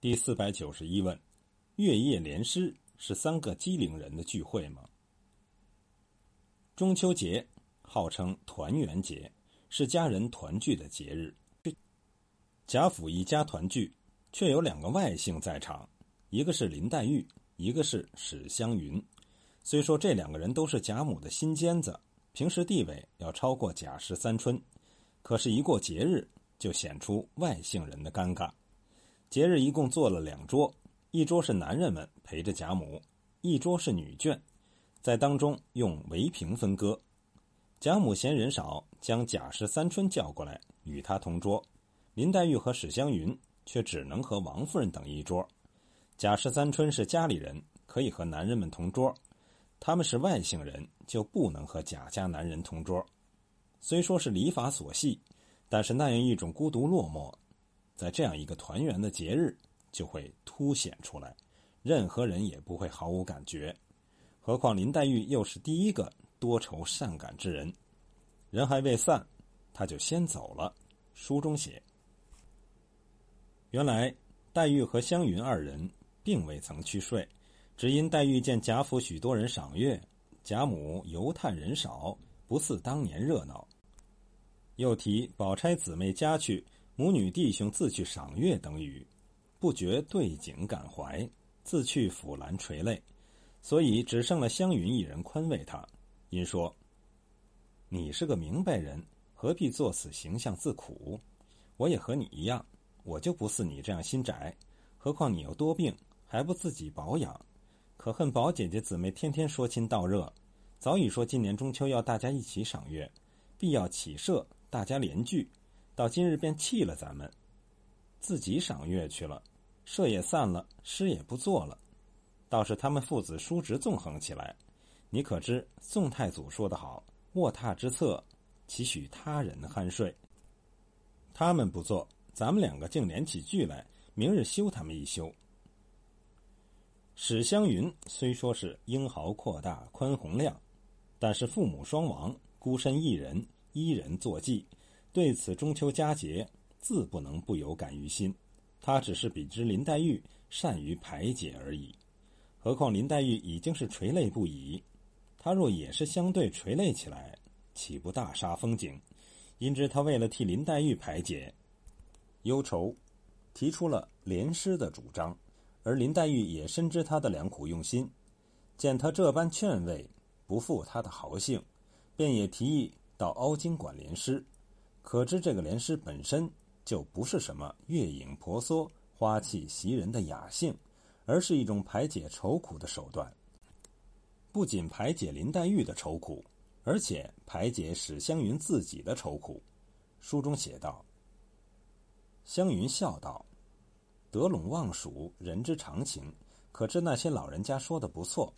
第四百九十一问：月夜联诗是三个机灵人的聚会吗？中秋节号称团圆节，是家人团聚的节日。贾府一家团聚，却有两个外姓在场，一个是林黛玉，一个是史湘云。虽说这两个人都是贾母的心尖子，平时地位要超过贾氏三春，可是，一过节日就显出外姓人的尴尬。节日一共做了两桌，一桌是男人们陪着贾母，一桌是女眷，在当中用围屏分割。贾母嫌人少，将贾氏三春叫过来与他同桌，林黛玉和史湘云却只能和王夫人等一桌。贾氏三春是家里人，可以和男人们同桌；他们是外姓人，就不能和贾家男人同桌。虽说是礼法所系，但是那样一种孤独落寞。在这样一个团圆的节日，就会凸显出来，任何人也不会毫无感觉。何况林黛玉又是第一个多愁善感之人，人还未散，他就先走了。书中写，原来黛玉和湘云二人并未曾去睡，只因黛玉见贾府许多人赏月，贾母犹叹人少，不似当年热闹。又提宝钗姊妹家去。母女弟兄自去赏月等语，不觉对景感怀，自去抚兰垂泪，所以只剩了湘云一人宽慰他，因说：“你是个明白人，何必作此形象自苦？我也和你一样，我就不似你这样心窄。何况你又多病，还不自己保养？可恨宝姐姐姊妹天天说亲道热，早已说今年中秋要大家一起赏月，必要起社，大家联聚。”到今日便弃了咱们，自己赏月去了，社也散了，诗也不做了。倒是他们父子叔侄纵横起来，你可知宋太祖说得好：“卧榻之侧，岂许他人酣睡？”他们不做，咱们两个竟连起剧来，明日休他们一休。史湘云虽说是英豪阔大、宽宏量，但是父母双亡，孤身一人，一人作妓。对此中秋佳节，自不能不有感于心。他只是比之林黛玉善于排解而已。何况林黛玉已经是垂泪不已，他若也是相对垂泪起来，岂不大煞风景？因之，他为了替林黛玉排解忧愁，提出了联诗的主张。而林黛玉也深知他的良苦用心，见他这般劝慰，不负他的豪兴，便也提议到凹晶馆联诗。可知这个莲诗本身就不是什么月影婆娑、花气袭人的雅兴，而是一种排解愁苦的手段。不仅排解林黛玉的愁苦，而且排解史湘云自己的愁苦。书中写道：“湘云笑道，得陇望蜀，人之常情。可知那些老人家说的不错，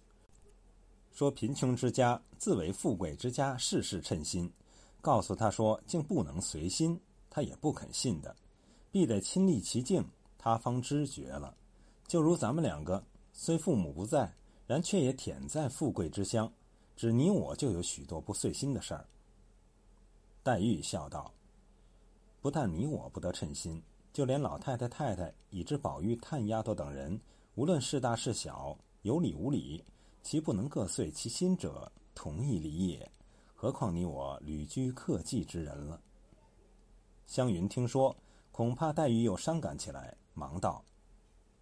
说贫穷之家自为富贵之家，事事称心。”告诉他说，竟不能随心，他也不肯信的，必得亲历其境，他方知觉了。就如咱们两个，虽父母不在，然却也忝在富贵之乡，只你我就有许多不遂心的事儿。黛玉笑道：“不但你我不得称心，就连老太太、太太，以至宝玉、探丫头等人，无论是大是小，有理无理，其不能各遂其心者，同一理也。”何况你我旅居客寄之人了。湘云听说，恐怕黛玉又伤感起来，忙道：“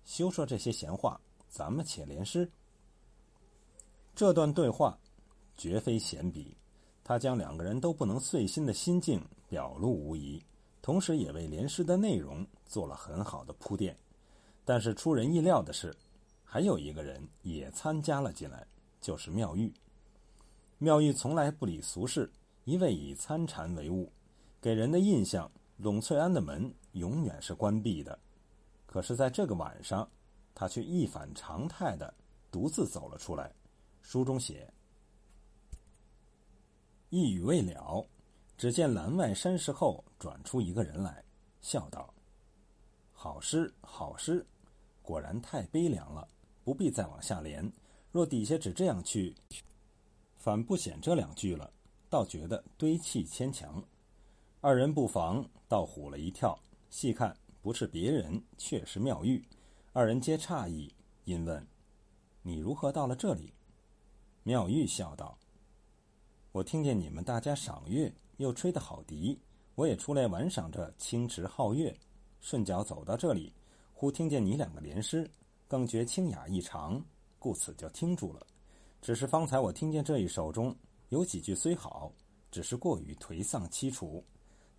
休说这些闲话，咱们且联诗。”这段对话绝非闲笔，他将两个人都不能遂心的心境表露无遗，同时也为联诗的内容做了很好的铺垫。但是出人意料的是，还有一个人也参加了进来，就是妙玉。妙玉从来不理俗事，一味以参禅为务，给人的印象，栊翠庵的门永远是关闭的。可是，在这个晚上，他却一反常态的独自走了出来。书中写：一语未了，只见栏外山石后转出一个人来，笑道：“好诗，好诗，果然太悲凉了，不必再往下连。若底下只这样去。”反不显这两句了，倒觉得堆砌牵强。二人不妨，倒唬了一跳。细看不是别人，却是妙玉。二人皆诧异，因问：“你如何到了这里？”妙玉笑道：“我听见你们大家赏月，又吹得好笛，我也出来玩赏着清池皓月，顺脚走到这里，忽听见你两个联诗，更觉清雅异常，故此就听住了。只是方才我听见这一首中有几句虽好，只是过于颓丧凄楚，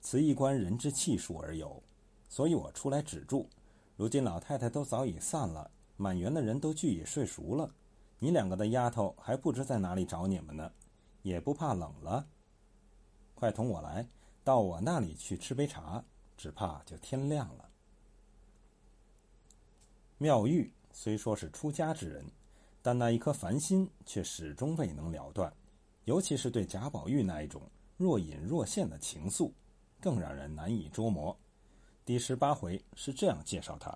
此一关人之气数而有，所以我出来止住。”如今老太太都早已散了，满园的人都俱已睡熟了，你两个的丫头还不知在哪里找你们呢，也不怕冷了。快同我来，到我那里去吃杯茶，只怕就天亮了。妙玉虽说是出家之人，但那一颗凡心却始终未能了断，尤其是对贾宝玉那一种若隐若现的情愫，更让人难以捉摸。第十八回是这样介绍他：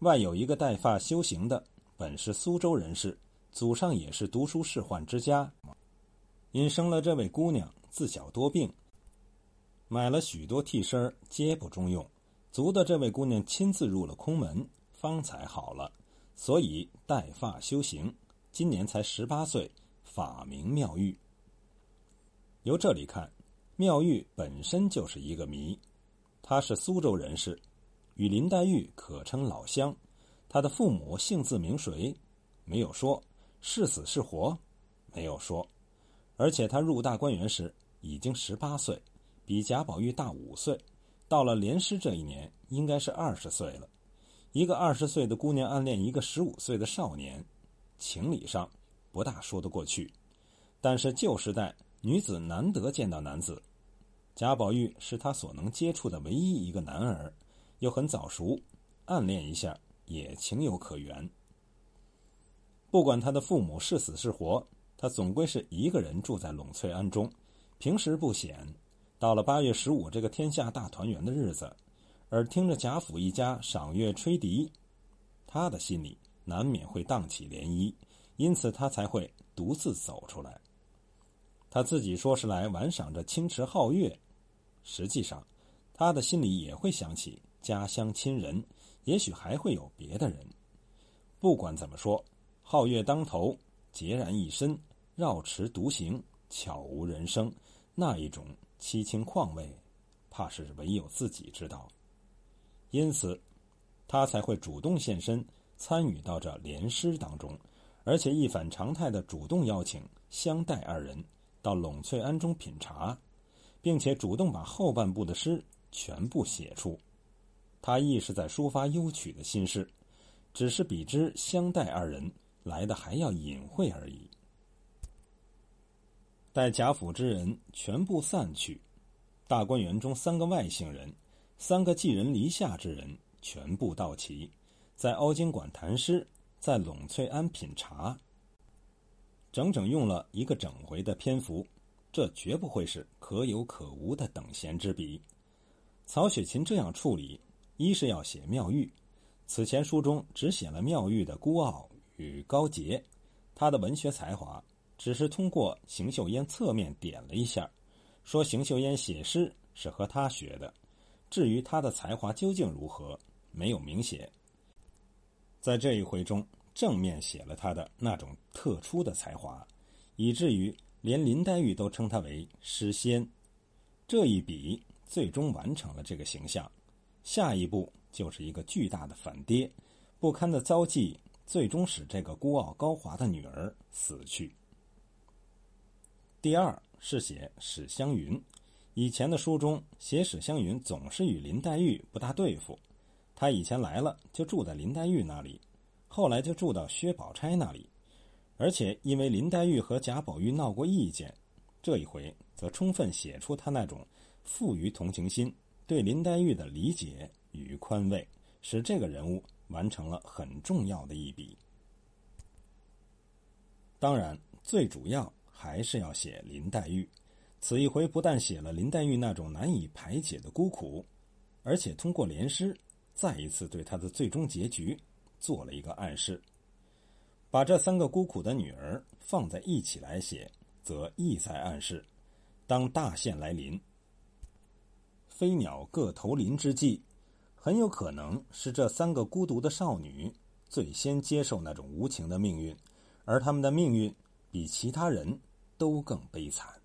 外有一个带发修行的，本是苏州人士，祖上也是读书仕宦之家。因生了这位姑娘，自小多病，买了许多替身皆不中用，足的这位姑娘亲自入了空门，方才好了，所以带发修行。今年才十八岁，法名妙玉。由这里看，妙玉本身就是一个谜。他是苏州人士，与林黛玉可称老乡。他的父母姓字名谁？没有说。是死是活？没有说。而且他入大观园时已经十八岁，比贾宝玉大五岁。到了连诗这一年，应该是二十岁了。一个二十岁的姑娘暗恋一个十五岁的少年，情理上不大说得过去。但是旧时代女子难得见到男子。贾宝玉是他所能接触的唯一一个男儿，又很早熟，暗恋一下也情有可原。不管他的父母是死是活，他总归是一个人住在栊翠庵中，平时不显。到了八月十五这个天下大团圆的日子，而听着贾府一家赏月吹笛，他的心里难免会荡起涟漪，因此他才会独自走出来。他自己说是来玩赏着清池皓月。实际上，他的心里也会想起家乡亲人，也许还会有别的人。不管怎么说，皓月当头，孑然一身，绕池独行，悄无人声，那一种凄清况味，怕是唯有自己知道。因此，他才会主动现身，参与到这联诗当中，而且一反常态的主动邀请相待二人到栊翠庵中品茶。并且主动把后半部的诗全部写出，他亦是在抒发幽曲的心事，只是比之相待二人来的还要隐晦而已。待贾府之人全部散去，大观园中三个外姓人、三个寄人篱下之人全部到齐，在凹晶馆谈诗，在栊翠庵品茶，整整用了一个整回的篇幅。这绝不会是可有可无的等闲之笔。曹雪芹这样处理，一是要写妙玉。此前书中只写了妙玉的孤傲与高洁，他的文学才华只是通过邢岫烟侧面点了一下，说邢岫烟写诗是和他学的。至于他的才华究竟如何，没有明写。在这一回中，正面写了他的那种特殊的才华，以至于。连林黛玉都称他为诗仙，这一笔最终完成了这个形象。下一步就是一个巨大的反跌，不堪的遭际，最终使这个孤傲高华的女儿死去。第二是写史湘云，以前的书中写史湘云总是与林黛玉不大对付，他以前来了就住在林黛玉那里，后来就住到薛宝钗那里。而且因为林黛玉和贾宝玉闹过意见，这一回则充分写出他那种富于同情心、对林黛玉的理解与宽慰，使这个人物完成了很重要的一笔。当然，最主要还是要写林黛玉。此一回不但写了林黛玉那种难以排解的孤苦，而且通过联诗，再一次对她的最终结局做了一个暗示。把这三个孤苦的女儿放在一起来写，则意在暗示：当大限来临，飞鸟各投林之际，很有可能是这三个孤独的少女最先接受那种无情的命运，而他们的命运比其他人都更悲惨。